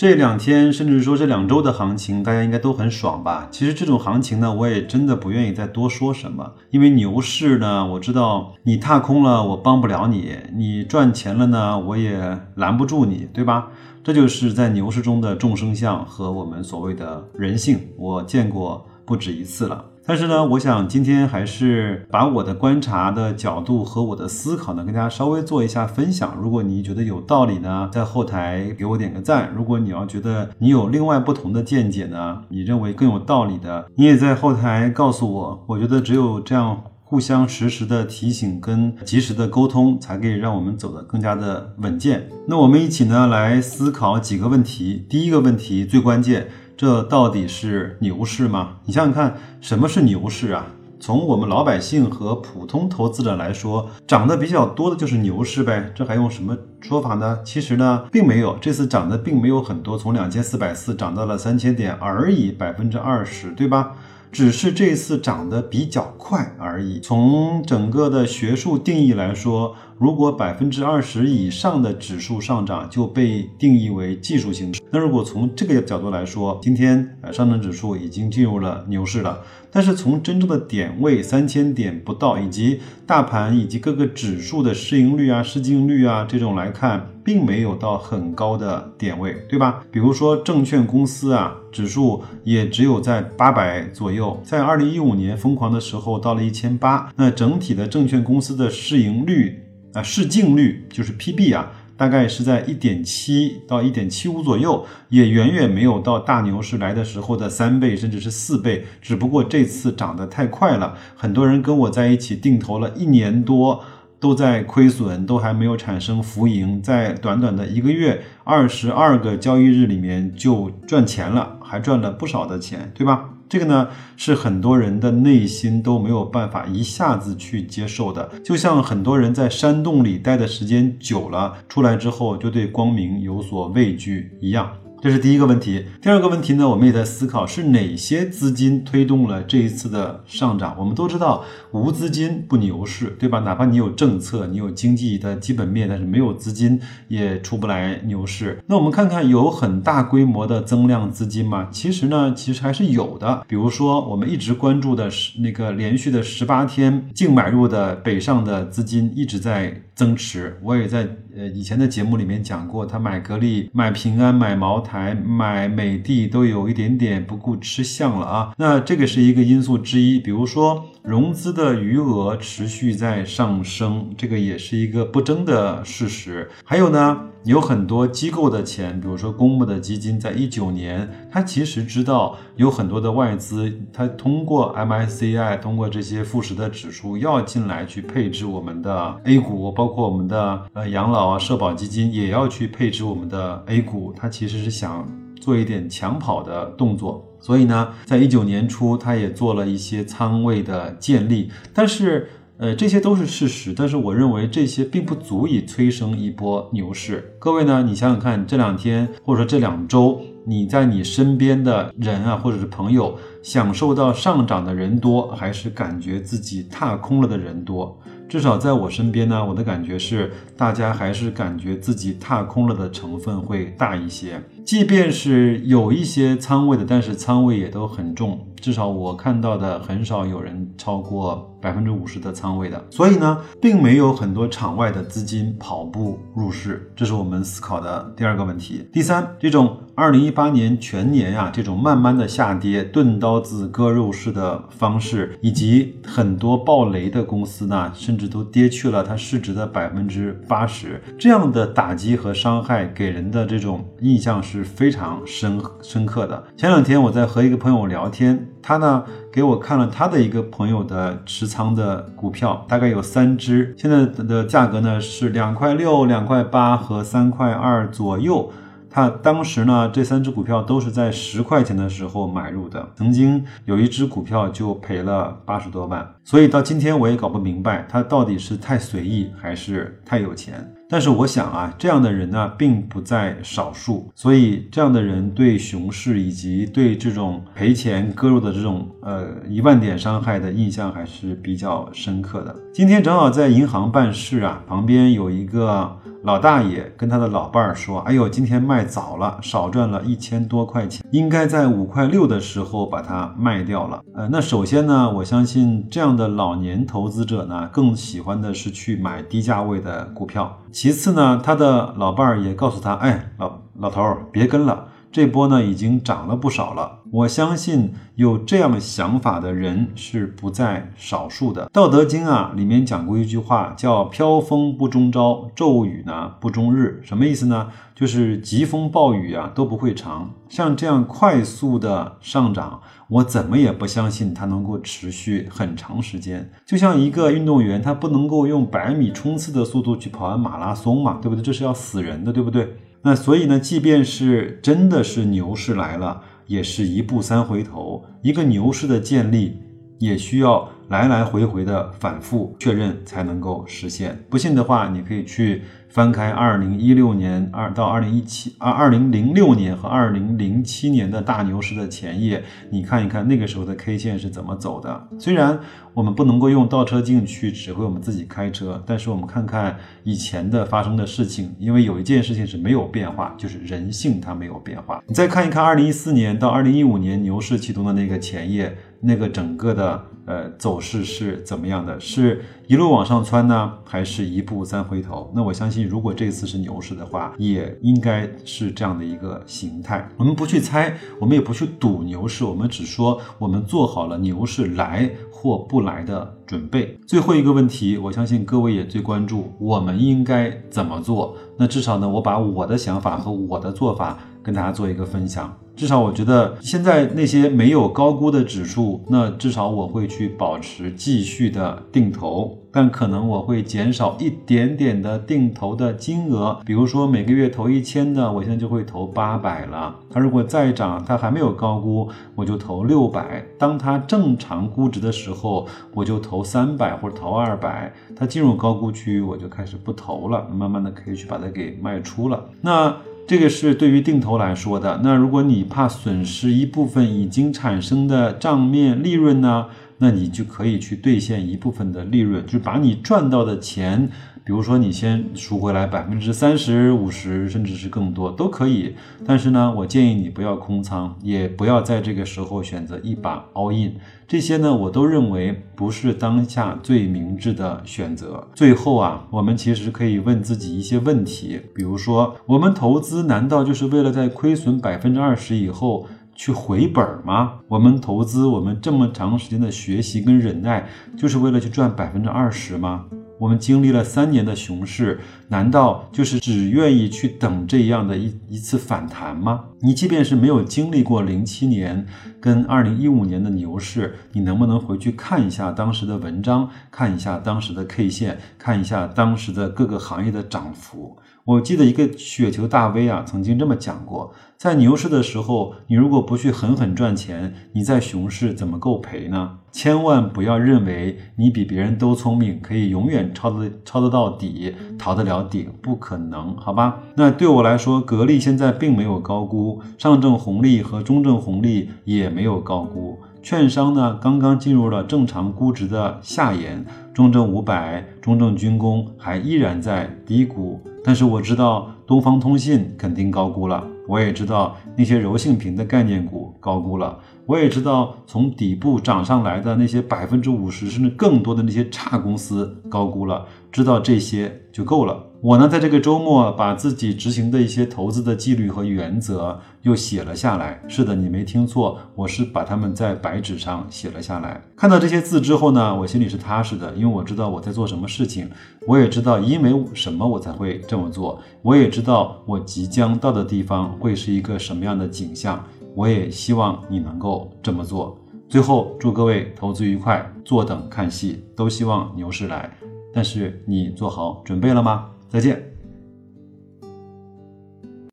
这两天，甚至说这两周的行情，大家应该都很爽吧？其实这种行情呢，我也真的不愿意再多说什么，因为牛市呢，我知道你踏空了，我帮不了你；你赚钱了呢，我也拦不住你，对吧？这就是在牛市中的众生相和我们所谓的人性，我见过不止一次了。但是呢，我想今天还是把我的观察的角度和我的思考呢，跟大家稍微做一下分享。如果你觉得有道理呢，在后台给我点个赞；如果你要觉得你有另外不同的见解呢，你认为更有道理的，你也在后台告诉我。我觉得只有这样互相实时的提醒跟及时的沟通，才可以让我们走得更加的稳健。那我们一起呢来思考几个问题。第一个问题最关键。这到底是牛市吗？你想想看，什么是牛市啊？从我们老百姓和普通投资者来说，涨得比较多的就是牛市呗。这还用什么说法呢？其实呢，并没有，这次涨的并没有很多，从两千四百四涨到了三千点而已，百分之二十，对吧？只是这次涨得比较快而已。从整个的学术定义来说，如果百分之二十以上的指数上涨就被定义为技术性。那如果从这个角度来说，今天呃上证指数已经进入了牛市了。但是从真正的点位三千点不到，以及大盘以及各个指数的市盈率啊、市净率啊这种来看，并没有到很高的点位，对吧？比如说证券公司啊，指数也只有在八百左右，在二零一五年疯狂的时候到了一千八，那整体的证券公司的市盈率啊、市净率就是 PB 啊。大概是在一点七到一点七五左右，也远远没有到大牛市来的时候的三倍，甚至是四倍。只不过这次涨得太快了，很多人跟我在一起定投了一年多，都在亏损，都还没有产生浮盈，在短短的一个月、二十二个交易日里面就赚钱了，还赚了不少的钱，对吧？这个呢，是很多人的内心都没有办法一下子去接受的，就像很多人在山洞里待的时间久了，出来之后就对光明有所畏惧一样。这是第一个问题。第二个问题呢，我们也在思考是哪些资金推动了这一次的上涨。我们都知道，无资金不牛市，对吧？哪怕你有政策，你有经济的基本面，但是没有资金也出不来牛市。那我们看看有很大规模的增量资金吗？其实呢，其实还是有的。比如说，我们一直关注的是那个连续的十八天净买入的北上的资金一直在增持。我也在呃以前的节目里面讲过，他买格力、买平安、买茅台。买美的都有一点点不顾吃相了啊，那这个是一个因素之一。比如说融资的余额持续在上升，这个也是一个不争的事实。还有呢，有很多机构的钱，比如说公募的基金，在一九年，他其实知道有很多的外资，他通过 MSCI，通过这些富时的指数要进来去配置我们的 A 股，包括我们的呃养老啊、社保基金也要去配置我们的 A 股，它其实是。想做一点抢跑的动作，所以呢，在一九年初，他也做了一些仓位的建立，但是，呃，这些都是事实。但是，我认为这些并不足以催生一波牛市。各位呢，你想想看，这两天或者说这两周，你在你身边的人啊，或者是朋友，享受到上涨的人多，还是感觉自己踏空了的人多？至少在我身边呢，我的感觉是，大家还是感觉自己踏空了的成分会大一些。即便是有一些仓位的，但是仓位也都很重。至少我看到的很少有人超过百分之五十的仓位的。所以呢，并没有很多场外的资金跑步入市，这是我们思考的第二个问题。第三，这种二零一八年全年啊，这种慢慢的下跌、钝刀子割肉式的方式，以及很多暴雷的公司呢，甚至都跌去了它市值的百分之八十，这样的打击和伤害给人的这种印象是非常深深刻的。前两天我在和一个朋友聊天。他呢给我看了他的一个朋友的持仓的股票，大概有三只，现在的价格呢是两块六、两块八和三块二左右。他当时呢，这三只股票都是在十块钱的时候买入的，曾经有一只股票就赔了八十多万，所以到今天我也搞不明白他到底是太随意还是太有钱。但是我想啊，这样的人呢，并不在少数，所以这样的人对熊市以及对这种赔钱割肉的这种呃一万点伤害的印象还是比较深刻的。今天正好在银行办事啊，旁边有一个。老大爷跟他的老伴儿说：“哎呦，今天卖早了，少赚了一千多块钱，应该在五块六的时候把它卖掉了。”呃，那首先呢，我相信这样的老年投资者呢，更喜欢的是去买低价位的股票。其次呢，他的老伴儿也告诉他：“哎，老老头儿，别跟了。”这波呢已经涨了不少了，我相信有这样想法的人是不在少数的。《道德经》啊里面讲过一句话，叫“飘风不终朝，骤雨呢不终日”，什么意思呢？就是疾风暴雨啊都不会长。像这样快速的上涨，我怎么也不相信它能够持续很长时间。就像一个运动员，他不能够用百米冲刺的速度去跑完马拉松嘛，对不对？这是要死人的，对不对？那所以呢，即便是真的是牛市来了，也是一步三回头。一个牛市的建立，也需要来来回回的反复确认才能够实现。不信的话，你可以去。翻开二零一六年二到二零一七二二零零六年和二零零七年的大牛市的前夜，你看一看那个时候的 K 线是怎么走的。虽然我们不能够用倒车镜去指挥我们自己开车，但是我们看看以前的发生的事情，因为有一件事情是没有变化，就是人性它没有变化。你再看一看二零一四年到二零一五年牛市启动的那个前夜，那个整个的。呃，走势是怎么样的？是一路往上窜呢，还是一步三回头？那我相信，如果这次是牛市的话，也应该是这样的一个形态。我们不去猜，我们也不去赌牛市，我们只说我们做好了牛市来或不来的准备。最后一个问题，我相信各位也最关注，我们应该怎么做？那至少呢，我把我的想法和我的做法跟大家做一个分享。至少我觉得现在那些没有高估的指数，那至少我会去保持继续的定投，但可能我会减少一点点的定投的金额。比如说每个月投一千的，我现在就会投八百了。它如果再涨，它还没有高估，我就投六百。当它正常估值的时候，我就投三百或者投二百。它进入高估区，我就开始不投了，慢慢的可以去把它给卖出了。那。这个是对于定投来说的。那如果你怕损失一部分已经产生的账面利润呢？那你就可以去兑现一部分的利润，就把你赚到的钱。比如说，你先赎回来百分之三十五十，甚至是更多都可以。但是呢，我建议你不要空仓，也不要在这个时候选择一把 all in。这些呢，我都认为不是当下最明智的选择。最后啊，我们其实可以问自己一些问题，比如说，我们投资难道就是为了在亏损百分之二十以后去回本吗？我们投资，我们这么长时间的学习跟忍耐，就是为了去赚百分之二十吗？我们经历了三年的熊市，难道就是只愿意去等这样的一一次反弹吗？你即便是没有经历过零七年跟二零一五年的牛市，你能不能回去看一下当时的文章，看一下当时的 K 线，看一下当时的各个行业的涨幅？我记得一个雪球大 V 啊，曾经这么讲过：在牛市的时候，你如果不去狠狠赚钱，你在熊市怎么够赔呢？千万不要认为你比别人都聪明，可以永远抄得抄得到底，逃得了顶，不可能，好吧？那对我来说，格力现在并没有高估，上证红利和中证红利也没有高估，券商呢刚刚进入了正常估值的下沿，中证五百、中证军工还依然在低估。但是我知道东方通信肯定高估了，我也知道那些柔性屏的概念股高估了，我也知道从底部涨上来的那些百分之五十甚至更多的那些差公司高估了，知道这些就够了。我呢，在这个周末把自己执行的一些投资的纪律和原则又写了下来。是的，你没听错，我是把它们在白纸上写了下来。看到这些字之后呢，我心里是踏实的，因为我知道我在做什么事情，我也知道因为什么我才会这么做，我也知道我即将到的地方会是一个什么样的景象。我也希望你能够这么做。最后，祝各位投资愉快，坐等看戏，都希望牛市来。但是你做好准备了吗？再见。